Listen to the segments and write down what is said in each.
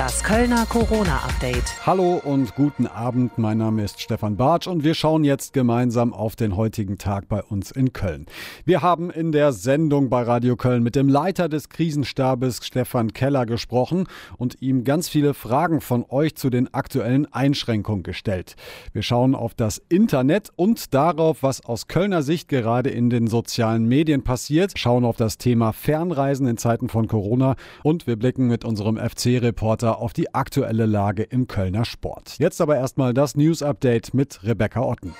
Das Kölner Corona-Update. Hallo und guten Abend. Mein Name ist Stefan Bartsch und wir schauen jetzt gemeinsam auf den heutigen Tag bei uns in Köln. Wir haben in der Sendung bei Radio Köln mit dem Leiter des Krisenstabes Stefan Keller gesprochen und ihm ganz viele Fragen von euch zu den aktuellen Einschränkungen gestellt. Wir schauen auf das Internet und darauf, was aus Kölner Sicht gerade in den sozialen Medien passiert, schauen auf das Thema Fernreisen in Zeiten von Corona und wir blicken mit unserem FC-Reporter Reporter auf die aktuelle Lage im Kölner Sport. Jetzt aber erstmal das News Update mit Rebecca Otten.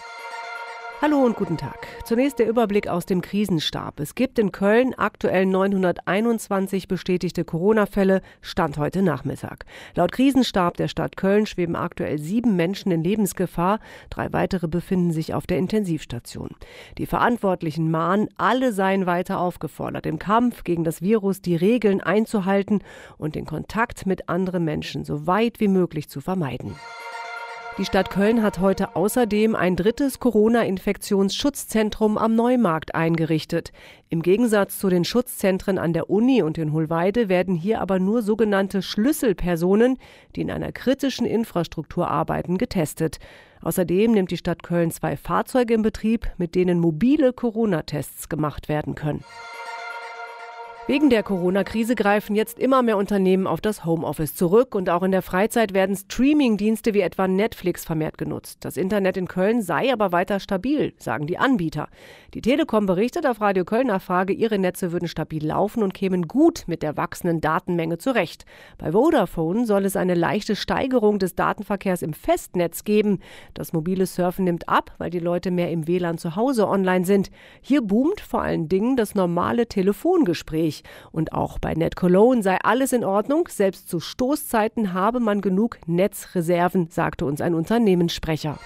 Hallo und guten Tag. Zunächst der Überblick aus dem Krisenstab. Es gibt in Köln aktuell 921 bestätigte Corona-Fälle, Stand heute Nachmittag. Laut Krisenstab der Stadt Köln schweben aktuell sieben Menschen in Lebensgefahr. Drei weitere befinden sich auf der Intensivstation. Die Verantwortlichen mahnen, alle seien weiter aufgefordert, im Kampf gegen das Virus die Regeln einzuhalten und den Kontakt mit anderen Menschen so weit wie möglich zu vermeiden. Die Stadt Köln hat heute außerdem ein drittes Corona-Infektionsschutzzentrum am Neumarkt eingerichtet. Im Gegensatz zu den Schutzzentren an der Uni und in Hohlweide werden hier aber nur sogenannte Schlüsselpersonen, die in einer kritischen Infrastruktur arbeiten, getestet. Außerdem nimmt die Stadt Köln zwei Fahrzeuge in Betrieb, mit denen mobile Corona-Tests gemacht werden können. Wegen der Corona-Krise greifen jetzt immer mehr Unternehmen auf das Homeoffice zurück und auch in der Freizeit werden Streaming-Dienste wie etwa Netflix vermehrt genutzt. Das Internet in Köln sei aber weiter stabil, sagen die Anbieter. Die Telekom berichtet auf Radio Kölner Frage, ihre Netze würden stabil laufen und kämen gut mit der wachsenden Datenmenge zurecht. Bei Vodafone soll es eine leichte Steigerung des Datenverkehrs im Festnetz geben. Das mobile Surfen nimmt ab, weil die Leute mehr im WLAN zu Hause online sind. Hier boomt vor allen Dingen das normale Telefongespräch. Und auch bei Net Cologne sei alles in Ordnung. Selbst zu Stoßzeiten habe man genug Netzreserven, sagte uns ein Unternehmenssprecher.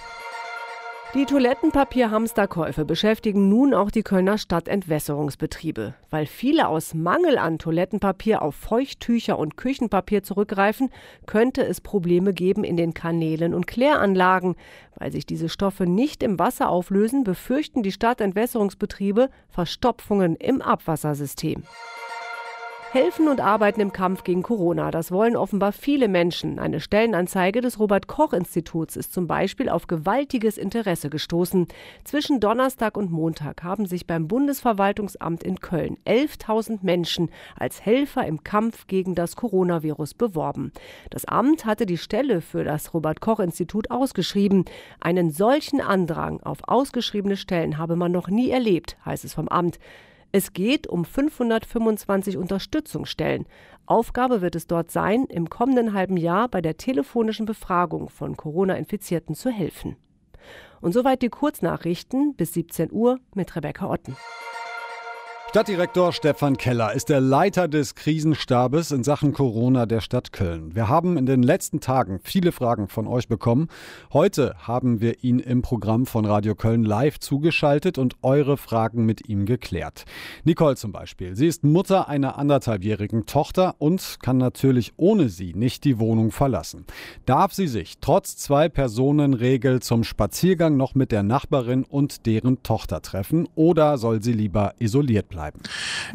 Die Toilettenpapier-Hamsterkäufe beschäftigen nun auch die Kölner Stadtentwässerungsbetriebe. Weil viele aus Mangel an Toilettenpapier auf Feuchttücher und Küchenpapier zurückgreifen, könnte es Probleme geben in den Kanälen und Kläranlagen. Weil sich diese Stoffe nicht im Wasser auflösen, befürchten die Stadtentwässerungsbetriebe Verstopfungen im Abwassersystem. Helfen und arbeiten im Kampf gegen Corona, das wollen offenbar viele Menschen. Eine Stellenanzeige des Robert Koch Instituts ist zum Beispiel auf gewaltiges Interesse gestoßen. Zwischen Donnerstag und Montag haben sich beim Bundesverwaltungsamt in Köln 11.000 Menschen als Helfer im Kampf gegen das Coronavirus beworben. Das Amt hatte die Stelle für das Robert Koch Institut ausgeschrieben. Einen solchen Andrang auf ausgeschriebene Stellen habe man noch nie erlebt, heißt es vom Amt. Es geht um 525 Unterstützungsstellen. Aufgabe wird es dort sein, im kommenden halben Jahr bei der telefonischen Befragung von Corona-Infizierten zu helfen. Und soweit die Kurznachrichten bis 17 Uhr mit Rebecca Otten. Stadtdirektor Stefan Keller ist der Leiter des Krisenstabes in Sachen Corona der Stadt Köln. Wir haben in den letzten Tagen viele Fragen von euch bekommen. Heute haben wir ihn im Programm von Radio Köln live zugeschaltet und eure Fragen mit ihm geklärt. Nicole zum Beispiel. Sie ist Mutter einer anderthalbjährigen Tochter und kann natürlich ohne sie nicht die Wohnung verlassen. Darf sie sich trotz Zwei-Personen-Regel zum Spaziergang noch mit der Nachbarin und deren Tochter treffen oder soll sie lieber isoliert bleiben? Bleiben.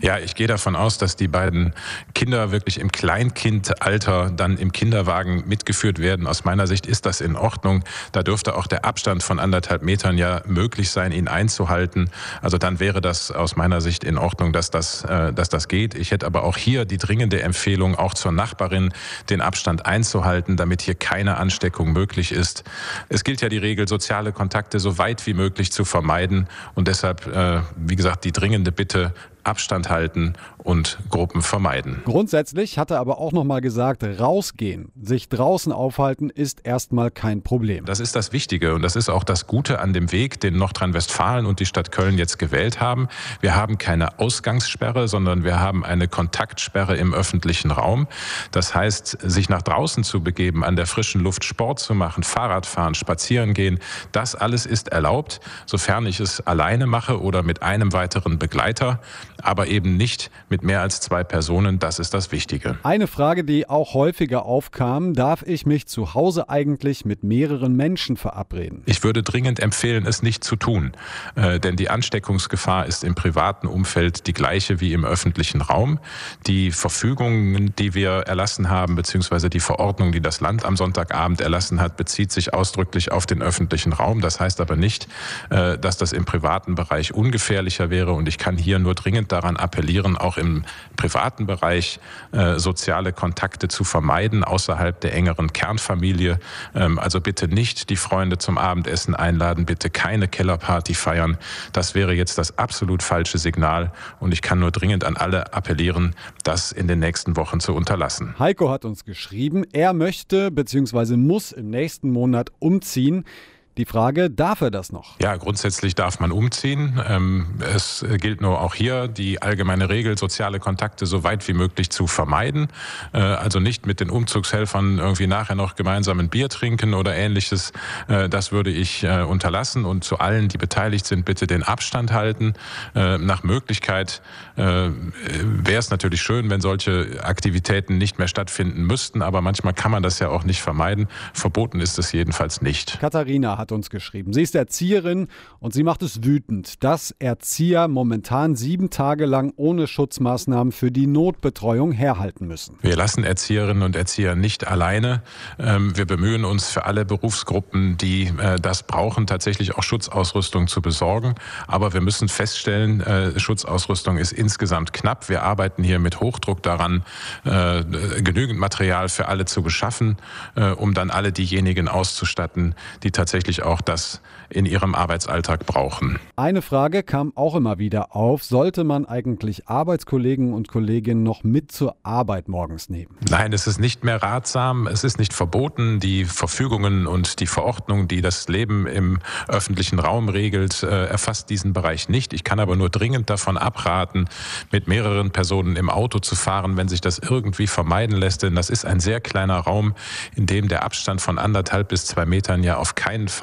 Ja, ich gehe davon aus, dass die beiden Kinder wirklich im Kleinkindalter dann im Kinderwagen mitgeführt werden. Aus meiner Sicht ist das in Ordnung. Da dürfte auch der Abstand von anderthalb Metern ja möglich sein, ihn einzuhalten. Also dann wäre das aus meiner Sicht in Ordnung, dass das, äh, dass das geht. Ich hätte aber auch hier die dringende Empfehlung, auch zur Nachbarin den Abstand einzuhalten, damit hier keine Ansteckung möglich ist. Es gilt ja die Regel, soziale Kontakte so weit wie möglich zu vermeiden. Und deshalb, äh, wie gesagt, die dringende Bitte, Abstand halten und Gruppen vermeiden. Grundsätzlich hat er aber auch noch mal gesagt, rausgehen, sich draußen aufhalten ist erstmal kein Problem. Das ist das Wichtige und das ist auch das Gute an dem Weg, den Nordrhein-Westfalen und die Stadt Köln jetzt gewählt haben. Wir haben keine Ausgangssperre, sondern wir haben eine Kontaktsperre im öffentlichen Raum. Das heißt, sich nach draußen zu begeben, an der frischen Luft Sport zu machen, Fahrrad fahren, spazieren gehen, das alles ist erlaubt, sofern ich es alleine mache oder mit einem weiteren Begleiter. Aber eben nicht mit mehr als zwei Personen. Das ist das Wichtige. Eine Frage, die auch häufiger aufkam, darf ich mich zu Hause eigentlich mit mehreren Menschen verabreden? Ich würde dringend empfehlen, es nicht zu tun, äh, denn die Ansteckungsgefahr ist im privaten Umfeld die gleiche wie im öffentlichen Raum. Die Verfügungen, die wir erlassen haben, beziehungsweise die Verordnung, die das Land am Sonntagabend erlassen hat, bezieht sich ausdrücklich auf den öffentlichen Raum. Das heißt aber nicht, äh, dass das im privaten Bereich ungefährlicher wäre. Und ich kann hier nur dringend daran appellieren, auch im privaten Bereich äh, soziale Kontakte zu vermeiden, außerhalb der engeren Kernfamilie. Ähm, also bitte nicht die Freunde zum Abendessen einladen, bitte keine Kellerparty feiern. Das wäre jetzt das absolut falsche Signal. Und ich kann nur dringend an alle appellieren, das in den nächsten Wochen zu unterlassen. Heiko hat uns geschrieben, er möchte bzw. muss im nächsten Monat umziehen. Die Frage, darf er das noch? Ja, grundsätzlich darf man umziehen. Ähm, es gilt nur auch hier die allgemeine Regel, soziale Kontakte so weit wie möglich zu vermeiden. Äh, also nicht mit den Umzugshelfern irgendwie nachher noch gemeinsam ein Bier trinken oder ähnliches. Äh, das würde ich äh, unterlassen und zu allen, die beteiligt sind, bitte den Abstand halten. Nach Möglichkeit wäre es natürlich schön, wenn solche Aktivitäten nicht mehr stattfinden müssten, aber manchmal kann man das ja auch nicht vermeiden. Verboten ist es jedenfalls nicht. Katharina hat uns geschrieben. Sie ist Erzieherin und sie macht es wütend, dass Erzieher momentan sieben Tage lang ohne Schutzmaßnahmen für die Notbetreuung herhalten müssen. Wir lassen Erzieherinnen und Erzieher nicht alleine. Ähm, wir bemühen uns für alle Berufsgruppen, die äh, das brauchen, tatsächlich auch Schutzausrüstung zu besorgen. Aber wir müssen feststellen, äh, Schutzausrüstung ist insgesamt knapp. Wir arbeiten hier mit Hochdruck daran, äh, genügend Material für alle zu beschaffen, um dann alle diejenigen auszustatten, die tatsächlich wirklich auch das in ihrem Arbeitsalltag brauchen. Eine Frage kam auch immer wieder auf. Sollte man eigentlich Arbeitskollegen und Kolleginnen noch mit zur Arbeit morgens nehmen? Nein, es ist nicht mehr ratsam. Es ist nicht verboten. Die Verfügungen und die Verordnung, die das Leben im öffentlichen Raum regelt, äh, erfasst diesen Bereich nicht. Ich kann aber nur dringend davon abraten, mit mehreren Personen im Auto zu fahren, wenn sich das irgendwie vermeiden lässt. Denn das ist ein sehr kleiner Raum, in dem der Abstand von anderthalb bis zwei Metern ja auf keinen Fall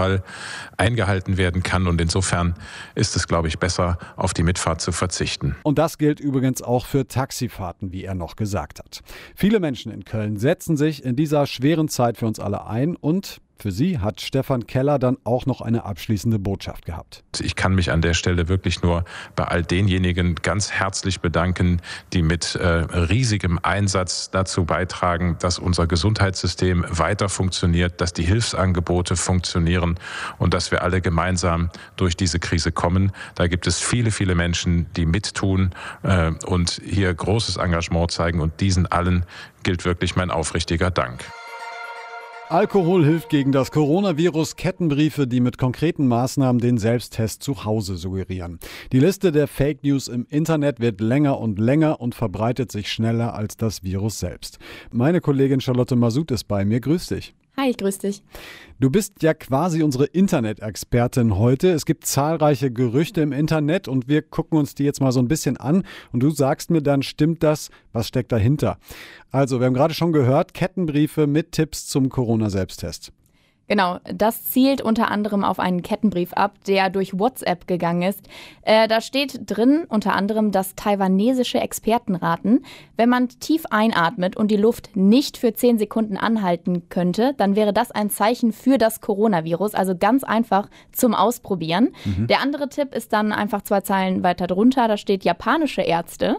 eingehalten werden kann. Und insofern ist es, glaube ich, besser, auf die Mitfahrt zu verzichten. Und das gilt übrigens auch für Taxifahrten, wie er noch gesagt hat. Viele Menschen in Köln setzen sich in dieser schweren Zeit für uns alle ein und für Sie hat Stefan Keller dann auch noch eine abschließende Botschaft gehabt. Ich kann mich an der Stelle wirklich nur bei all denjenigen ganz herzlich bedanken, die mit äh, riesigem Einsatz dazu beitragen, dass unser Gesundheitssystem weiter funktioniert, dass die Hilfsangebote funktionieren und dass wir alle gemeinsam durch diese Krise kommen. Da gibt es viele, viele Menschen, die mittun äh, und hier großes Engagement zeigen und diesen allen gilt wirklich mein aufrichtiger Dank. Alkohol hilft gegen das Coronavirus. Kettenbriefe, die mit konkreten Maßnahmen den Selbsttest zu Hause suggerieren. Die Liste der Fake News im Internet wird länger und länger und verbreitet sich schneller als das Virus selbst. Meine Kollegin Charlotte Masut ist bei mir. Grüß dich. Hi, ich grüß dich. Du bist ja quasi unsere Internet-Expertin heute. Es gibt zahlreiche Gerüchte im Internet und wir gucken uns die jetzt mal so ein bisschen an und du sagst mir dann, stimmt das? Was steckt dahinter? Also, wir haben gerade schon gehört, Kettenbriefe mit Tipps zum Corona-Selbsttest. Genau, das zielt unter anderem auf einen Kettenbrief ab, der durch WhatsApp gegangen ist. Äh, da steht drin unter anderem, dass taiwanesische Experten raten, wenn man tief einatmet und die Luft nicht für 10 Sekunden anhalten könnte, dann wäre das ein Zeichen für das Coronavirus, also ganz einfach zum Ausprobieren. Mhm. Der andere Tipp ist dann einfach zwei Zeilen weiter drunter, da steht japanische Ärzte.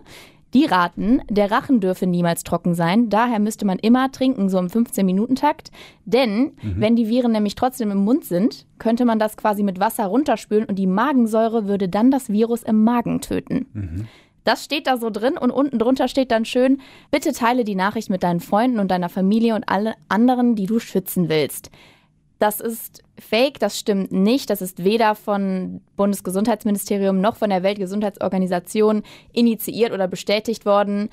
Die raten, der Rachen dürfe niemals trocken sein, daher müsste man immer trinken, so im 15-Minuten-Takt. Denn mhm. wenn die Viren nämlich trotzdem im Mund sind, könnte man das quasi mit Wasser runterspülen und die Magensäure würde dann das Virus im Magen töten. Mhm. Das steht da so drin und unten drunter steht dann schön, bitte teile die Nachricht mit deinen Freunden und deiner Familie und alle anderen, die du schützen willst. Das ist fake, das stimmt nicht. Das ist weder von Bundesgesundheitsministerium noch von der Weltgesundheitsorganisation initiiert oder bestätigt worden.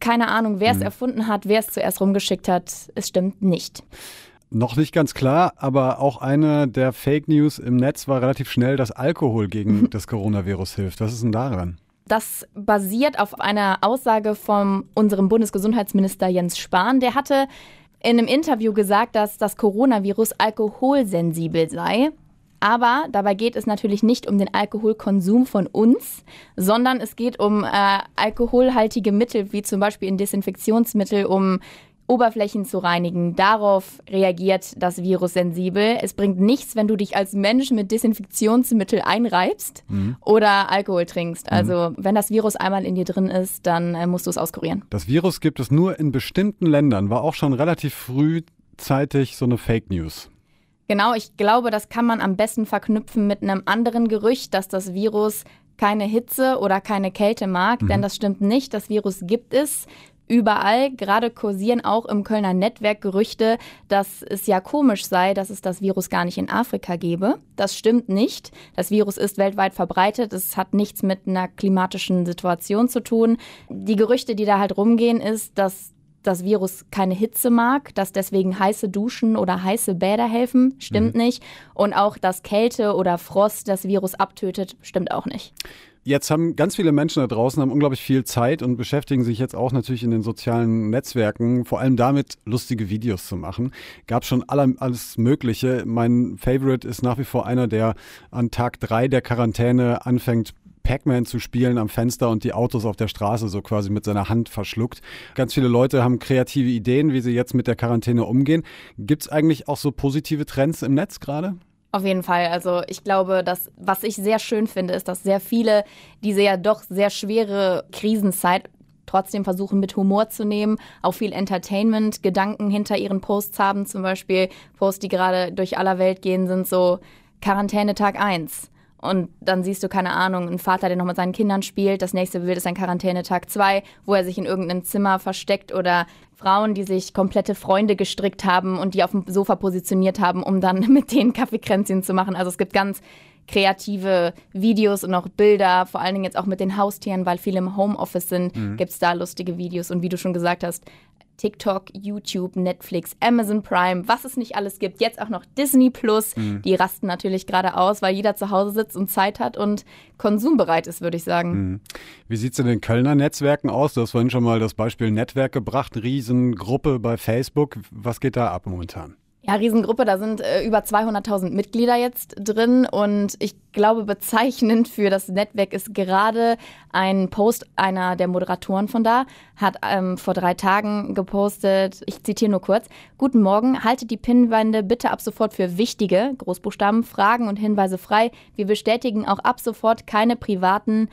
Keine Ahnung, wer es mhm. erfunden hat, wer es zuerst rumgeschickt hat. Es stimmt nicht. Noch nicht ganz klar, aber auch eine der Fake News im Netz war relativ schnell, dass Alkohol gegen das Coronavirus hilft. Was ist denn daran? Das basiert auf einer Aussage von unserem Bundesgesundheitsminister Jens Spahn. Der hatte in einem Interview gesagt, dass das Coronavirus alkoholsensibel sei. Aber dabei geht es natürlich nicht um den Alkoholkonsum von uns, sondern es geht um äh, alkoholhaltige Mittel, wie zum Beispiel in Desinfektionsmittel, um Oberflächen zu reinigen. Darauf reagiert das Virus sensibel. Es bringt nichts, wenn du dich als Mensch mit Desinfektionsmittel einreibst mhm. oder Alkohol trinkst. Mhm. Also wenn das Virus einmal in dir drin ist, dann äh, musst du es auskurieren. Das Virus gibt es nur in bestimmten Ländern, war auch schon relativ frühzeitig so eine Fake News. Genau, ich glaube, das kann man am besten verknüpfen mit einem anderen Gerücht, dass das Virus keine Hitze oder keine Kälte mag, mhm. denn das stimmt nicht. Das Virus gibt es überall. Gerade kursieren auch im Kölner Netzwerk Gerüchte, dass es ja komisch sei, dass es das Virus gar nicht in Afrika gäbe. Das stimmt nicht. Das Virus ist weltweit verbreitet. Es hat nichts mit einer klimatischen Situation zu tun. Die Gerüchte, die da halt rumgehen, ist, dass das Virus keine Hitze mag, dass deswegen heiße Duschen oder heiße Bäder helfen, stimmt mhm. nicht. Und auch, dass Kälte oder Frost das Virus abtötet, stimmt auch nicht. Jetzt haben ganz viele Menschen da draußen haben unglaublich viel Zeit und beschäftigen sich jetzt auch natürlich in den sozialen Netzwerken, vor allem damit, lustige Videos zu machen. Gab schon alle, alles Mögliche. Mein Favorite ist nach wie vor einer, der an Tag drei der Quarantäne anfängt, Pac-Man zu spielen am Fenster und die Autos auf der Straße so quasi mit seiner Hand verschluckt. Ganz viele Leute haben kreative Ideen, wie sie jetzt mit der Quarantäne umgehen. Gibt es eigentlich auch so positive Trends im Netz gerade? Auf jeden Fall. Also ich glaube, dass was ich sehr schön finde, ist, dass sehr viele diese ja doch sehr schwere Krisenzeit trotzdem versuchen mit Humor zu nehmen, auch viel Entertainment-Gedanken hinter ihren Posts haben. Zum Beispiel Posts, die gerade durch aller Welt gehen, sind so Quarantäne Tag 1. Und dann siehst du, keine Ahnung, einen Vater, der noch mit seinen Kindern spielt. Das nächste Bild ist ein Quarantänetag 2, wo er sich in irgendeinem Zimmer versteckt oder Frauen, die sich komplette Freunde gestrickt haben und die auf dem Sofa positioniert haben, um dann mit denen Kaffeekränzchen zu machen. Also es gibt ganz kreative Videos und auch Bilder, vor allen Dingen jetzt auch mit den Haustieren, weil viele im Homeoffice sind, mhm. gibt es da lustige Videos. Und wie du schon gesagt hast, TikTok, YouTube, Netflix, Amazon Prime, was es nicht alles gibt. Jetzt auch noch Disney Plus. Mhm. Die rasten natürlich gerade aus, weil jeder zu Hause sitzt und Zeit hat und konsumbereit ist, würde ich sagen. Mhm. Wie sieht es in den Kölner Netzwerken aus? Du hast vorhin schon mal das Beispiel Netzwerk gebracht, Riesengruppe bei Facebook. Was geht da ab momentan? Ja, Riesengruppe, da sind äh, über 200.000 Mitglieder jetzt drin und ich glaube, bezeichnend für das Netzwerk ist gerade ein Post einer der Moderatoren von da, hat ähm, vor drei Tagen gepostet, ich zitiere nur kurz, Guten Morgen, haltet die Pinnwände bitte ab sofort für wichtige, Großbuchstaben, Fragen und Hinweise frei. Wir bestätigen auch ab sofort keine privaten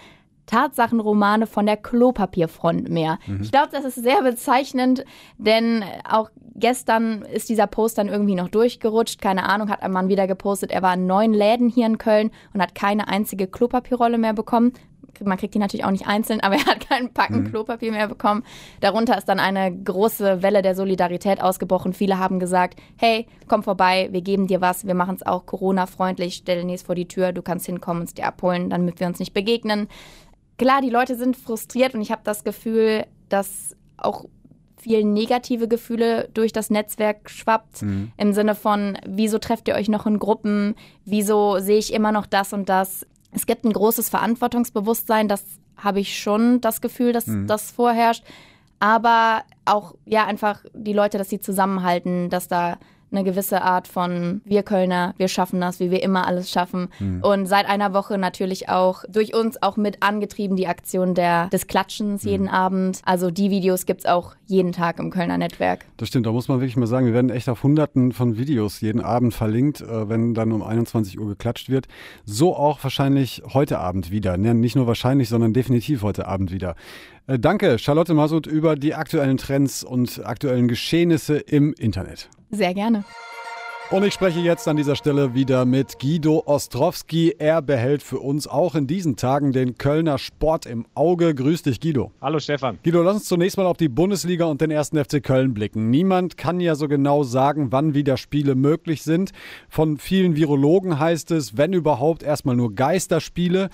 Tatsachenromane von der Klopapierfront mehr. Mhm. Ich glaube, das ist sehr bezeichnend, denn auch gestern ist dieser Post dann irgendwie noch durchgerutscht. Keine Ahnung, hat ein Mann wieder gepostet, er war in neun Läden hier in Köln und hat keine einzige Klopapierrolle mehr bekommen. Man kriegt die natürlich auch nicht einzeln, aber er hat keinen Packen mhm. Klopapier mehr bekommen. Darunter ist dann eine große Welle der Solidarität ausgebrochen. Viele haben gesagt, hey, komm vorbei, wir geben dir was, wir machen es auch Corona-freundlich, stell dir vor die Tür, du kannst hinkommen und es dir abholen, damit wir uns nicht begegnen klar, die Leute sind frustriert und ich habe das Gefühl, dass auch viel negative Gefühle durch das Netzwerk schwappt. Mhm. Im Sinne von, wieso trefft ihr euch noch in Gruppen? Wieso sehe ich immer noch das und das? Es gibt ein großes Verantwortungsbewusstsein, das habe ich schon das Gefühl, dass mhm. das vorherrscht. Aber auch, ja, einfach die Leute, dass sie zusammenhalten, dass da eine gewisse Art von wir Kölner, wir schaffen das, wie wir immer alles schaffen. Mhm. Und seit einer Woche natürlich auch durch uns auch mit angetrieben die Aktion der, des Klatschens mhm. jeden Abend. Also die Videos gibt es auch jeden Tag im Kölner Netzwerk. Das stimmt, da muss man wirklich mal sagen, wir werden echt auf hunderten von Videos jeden Abend verlinkt, äh, wenn dann um 21 Uhr geklatscht wird. So auch wahrscheinlich heute Abend wieder. Nicht nur wahrscheinlich, sondern definitiv heute Abend wieder. Äh, danke, Charlotte Masud, über die aktuellen Trends und aktuellen Geschehnisse im Internet. Sehr gerne. Und ich spreche jetzt an dieser Stelle wieder mit Guido Ostrowski. Er behält für uns auch in diesen Tagen den Kölner Sport im Auge. Grüß dich, Guido. Hallo, Stefan. Guido, lass uns zunächst mal auf die Bundesliga und den ersten FC Köln blicken. Niemand kann ja so genau sagen, wann wieder Spiele möglich sind. Von vielen Virologen heißt es, wenn überhaupt, erstmal nur Geisterspiele.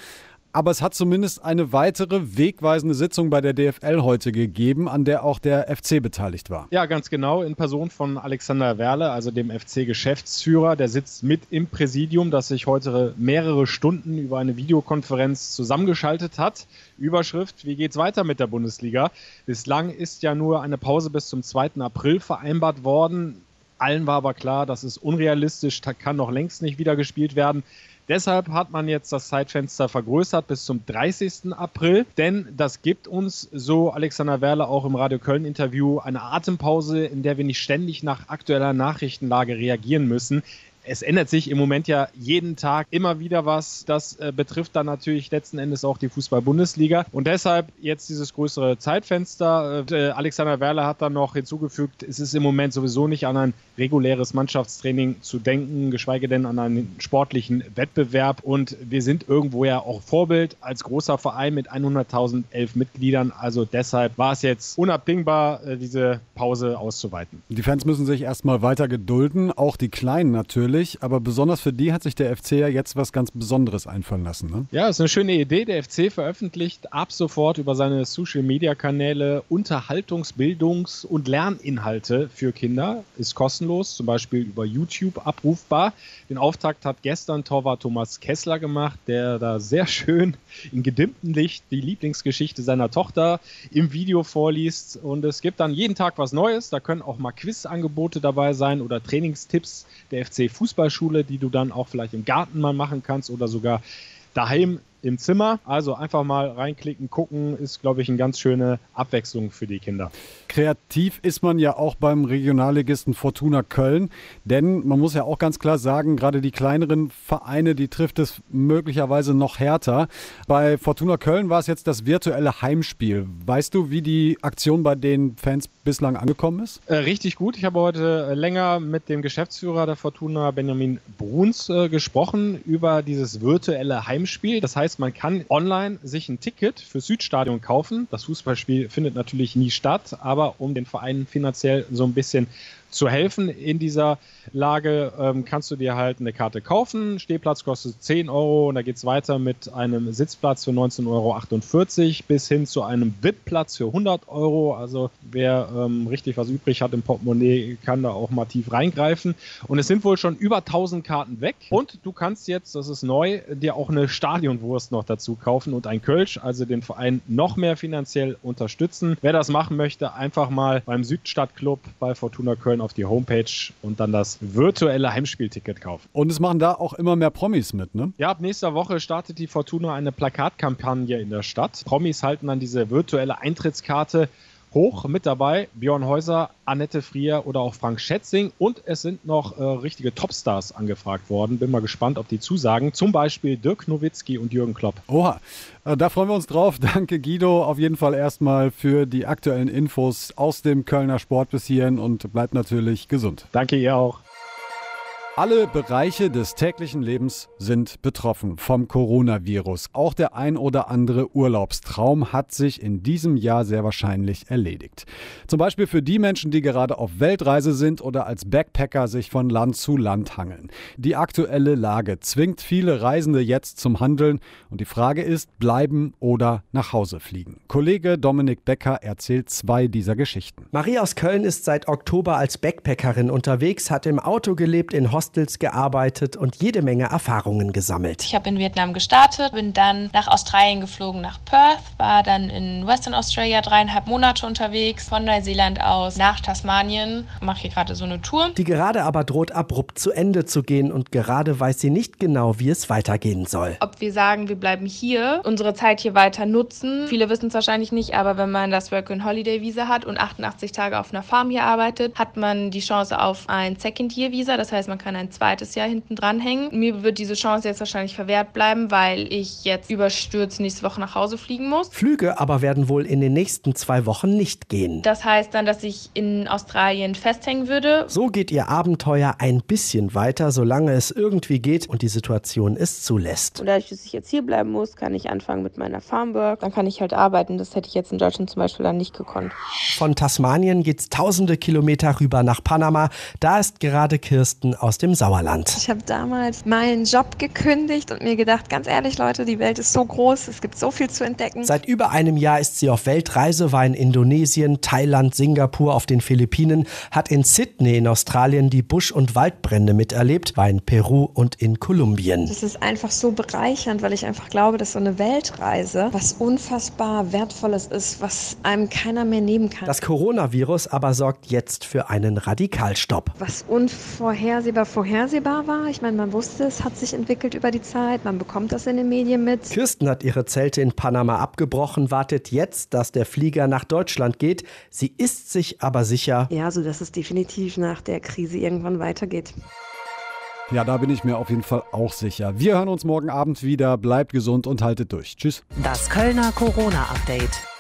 Aber es hat zumindest eine weitere wegweisende Sitzung bei der DFL heute gegeben, an der auch der FC beteiligt war. Ja, ganz genau, in Person von Alexander Werle, also dem FC-Geschäftsführer. Der sitzt mit im Präsidium, das sich heute mehrere Stunden über eine Videokonferenz zusammengeschaltet hat. Überschrift, wie geht's weiter mit der Bundesliga? Bislang ist ja nur eine Pause bis zum 2. April vereinbart worden Allen war aber klar, das ist unrealistisch, kann noch längst nicht wieder gespielt werden. Deshalb hat man jetzt das Zeitfenster vergrößert bis zum 30. April, denn das gibt uns, so Alexander Werle auch im Radio Köln Interview, eine Atempause, in der wir nicht ständig nach aktueller Nachrichtenlage reagieren müssen es ändert sich im Moment ja jeden Tag immer wieder was. Das äh, betrifft dann natürlich letzten Endes auch die Fußball-Bundesliga. Und deshalb jetzt dieses größere Zeitfenster. Äh, Alexander Werle hat dann noch hinzugefügt, es ist im Moment sowieso nicht an ein reguläres Mannschaftstraining zu denken, geschweige denn an einen sportlichen Wettbewerb. Und wir sind irgendwo ja auch Vorbild als großer Verein mit 100.000 elf Mitgliedern. Also deshalb war es jetzt unabdingbar, äh, diese Pause auszuweiten. Die Fans müssen sich erstmal weiter gedulden, auch die Kleinen natürlich natürlich, aber besonders für die hat sich der FC ja jetzt was ganz Besonderes einfallen lassen. Ne? Ja, ist eine schöne Idee. Der FC veröffentlicht ab sofort über seine Social-Media-Kanäle Unterhaltungs-, Bildungs- und Lerninhalte für Kinder. Ist kostenlos, zum Beispiel über YouTube abrufbar. Den Auftakt hat gestern Torwart Thomas Kessler gemacht, der da sehr schön in gedimmtem Licht die Lieblingsgeschichte seiner Tochter im Video vorliest. Und es gibt dann jeden Tag was Neues. Da können auch mal Quiz-Angebote dabei sein oder Trainingstipps der FC Fußball. Fußballschule, die du dann auch vielleicht im Garten mal machen kannst oder sogar daheim im Zimmer. Also einfach mal reinklicken, gucken, ist, glaube ich, eine ganz schöne Abwechslung für die Kinder. Kreativ ist man ja auch beim Regionalligisten Fortuna Köln, denn man muss ja auch ganz klar sagen, gerade die kleineren Vereine, die trifft es möglicherweise noch härter. Bei Fortuna Köln war es jetzt das virtuelle Heimspiel. Weißt du, wie die Aktion bei den Fans bislang angekommen ist? Äh, richtig gut. Ich habe heute äh, länger mit dem Geschäftsführer der Fortuna, Benjamin Bruns, äh, gesprochen über dieses virtuelle Heimspiel. Das heißt, heißt, man kann online sich ein Ticket für Südstadion kaufen. Das Fußballspiel findet natürlich nie statt, aber um den Verein finanziell so ein bisschen zu helfen in dieser Lage, ähm, kannst du dir halt eine Karte kaufen. Stehplatz kostet 10 Euro und da geht es weiter mit einem Sitzplatz für 19,48 Euro bis hin zu einem VIP-Platz für 100 Euro. Also wer ähm, richtig was übrig hat im Portemonnaie, kann da auch mal tief reingreifen. Und es sind wohl schon über 1000 Karten weg. Und du kannst jetzt, das ist neu, dir auch eine Stadionwurst noch dazu kaufen und ein Kölsch, also den Verein noch mehr finanziell unterstützen. Wer das machen möchte, einfach mal beim Südstadtclub bei Fortuna Köln auf die Homepage und dann das virtuelle Heimspielticket kaufen. Und es machen da auch immer mehr Promis mit, ne? Ja, ab nächster Woche startet die Fortuna eine Plakatkampagne in der Stadt. Promis halten dann diese virtuelle Eintrittskarte hoch mit dabei. Björn Häuser, Annette Frier oder auch Frank Schätzing. Und es sind noch äh, richtige Topstars angefragt worden. Bin mal gespannt, ob die zusagen. Zum Beispiel Dirk Nowitzki und Jürgen Klopp. Oha, äh, da freuen wir uns drauf. Danke Guido auf jeden Fall erstmal für die aktuellen Infos aus dem Kölner Sport bis hierhin und bleibt natürlich gesund. Danke ihr auch. Alle Bereiche des täglichen Lebens sind betroffen vom Coronavirus. Auch der ein oder andere Urlaubstraum hat sich in diesem Jahr sehr wahrscheinlich erledigt. Zum Beispiel für die Menschen, die gerade auf Weltreise sind oder als Backpacker sich von Land zu Land hangeln. Die aktuelle Lage zwingt viele Reisende jetzt zum Handeln und die Frage ist, bleiben oder nach Hause fliegen. Kollege Dominik Becker erzählt zwei dieser Geschichten. Marie aus Köln ist seit Oktober als Backpackerin unterwegs, hat im Auto gelebt, in Hostel Hostels gearbeitet und jede Menge Erfahrungen gesammelt. Ich habe in Vietnam gestartet, bin dann nach Australien geflogen, nach Perth, war dann in Western Australia dreieinhalb Monate unterwegs, von Neuseeland aus nach Tasmanien, mache hier gerade so eine Tour. Die gerade aber droht abrupt zu Ende zu gehen und gerade weiß sie nicht genau, wie es weitergehen soll. Ob wir sagen, wir bleiben hier, unsere Zeit hier weiter nutzen. Viele wissen es wahrscheinlich nicht, aber wenn man das Work and Holiday Visa hat und 88 Tage auf einer Farm hier arbeitet, hat man die Chance auf ein Second Year Visa. Das heißt, man kann kann ein zweites Jahr hinten dranhängen. Mir wird diese Chance jetzt wahrscheinlich verwehrt bleiben, weil ich jetzt überstürzt nächste Woche nach Hause fliegen muss. Flüge aber werden wohl in den nächsten zwei Wochen nicht gehen. Das heißt dann, dass ich in Australien festhängen würde. So geht ihr Abenteuer ein bisschen weiter, solange es irgendwie geht und die Situation es zulässt. Und dadurch, dass ich jetzt hier bleiben muss, kann ich anfangen mit meiner Farmwork. Dann kann ich halt arbeiten. Das hätte ich jetzt in Deutschland zum Beispiel dann nicht gekonnt. Von Tasmanien geht es tausende Kilometer rüber nach Panama. Da ist gerade Kirsten aus dem Sauerland. Ich habe damals meinen Job gekündigt und mir gedacht, ganz ehrlich Leute, die Welt ist so groß, es gibt so viel zu entdecken. Seit über einem Jahr ist sie auf Weltreise, war in Indonesien, Thailand, Singapur, auf den Philippinen, hat in Sydney in Australien die Busch- und Waldbrände miterlebt, war in Peru und in Kolumbien. Das ist einfach so bereichernd, weil ich einfach glaube, dass so eine Weltreise was unfassbar Wertvolles ist, was einem keiner mehr nehmen kann. Das Coronavirus aber sorgt jetzt für einen Radikalstopp. Was unvorhersehbar vorhersehbar war. Ich meine, man wusste, es hat sich entwickelt über die Zeit, man bekommt das in den Medien mit. Kirsten hat ihre Zelte in Panama abgebrochen, wartet jetzt, dass der Flieger nach Deutschland geht. Sie ist sich aber sicher. Ja, so dass es definitiv nach der Krise irgendwann weitergeht. Ja, da bin ich mir auf jeden Fall auch sicher. Wir hören uns morgen Abend wieder. Bleibt gesund und haltet durch. Tschüss. Das Kölner Corona-Update.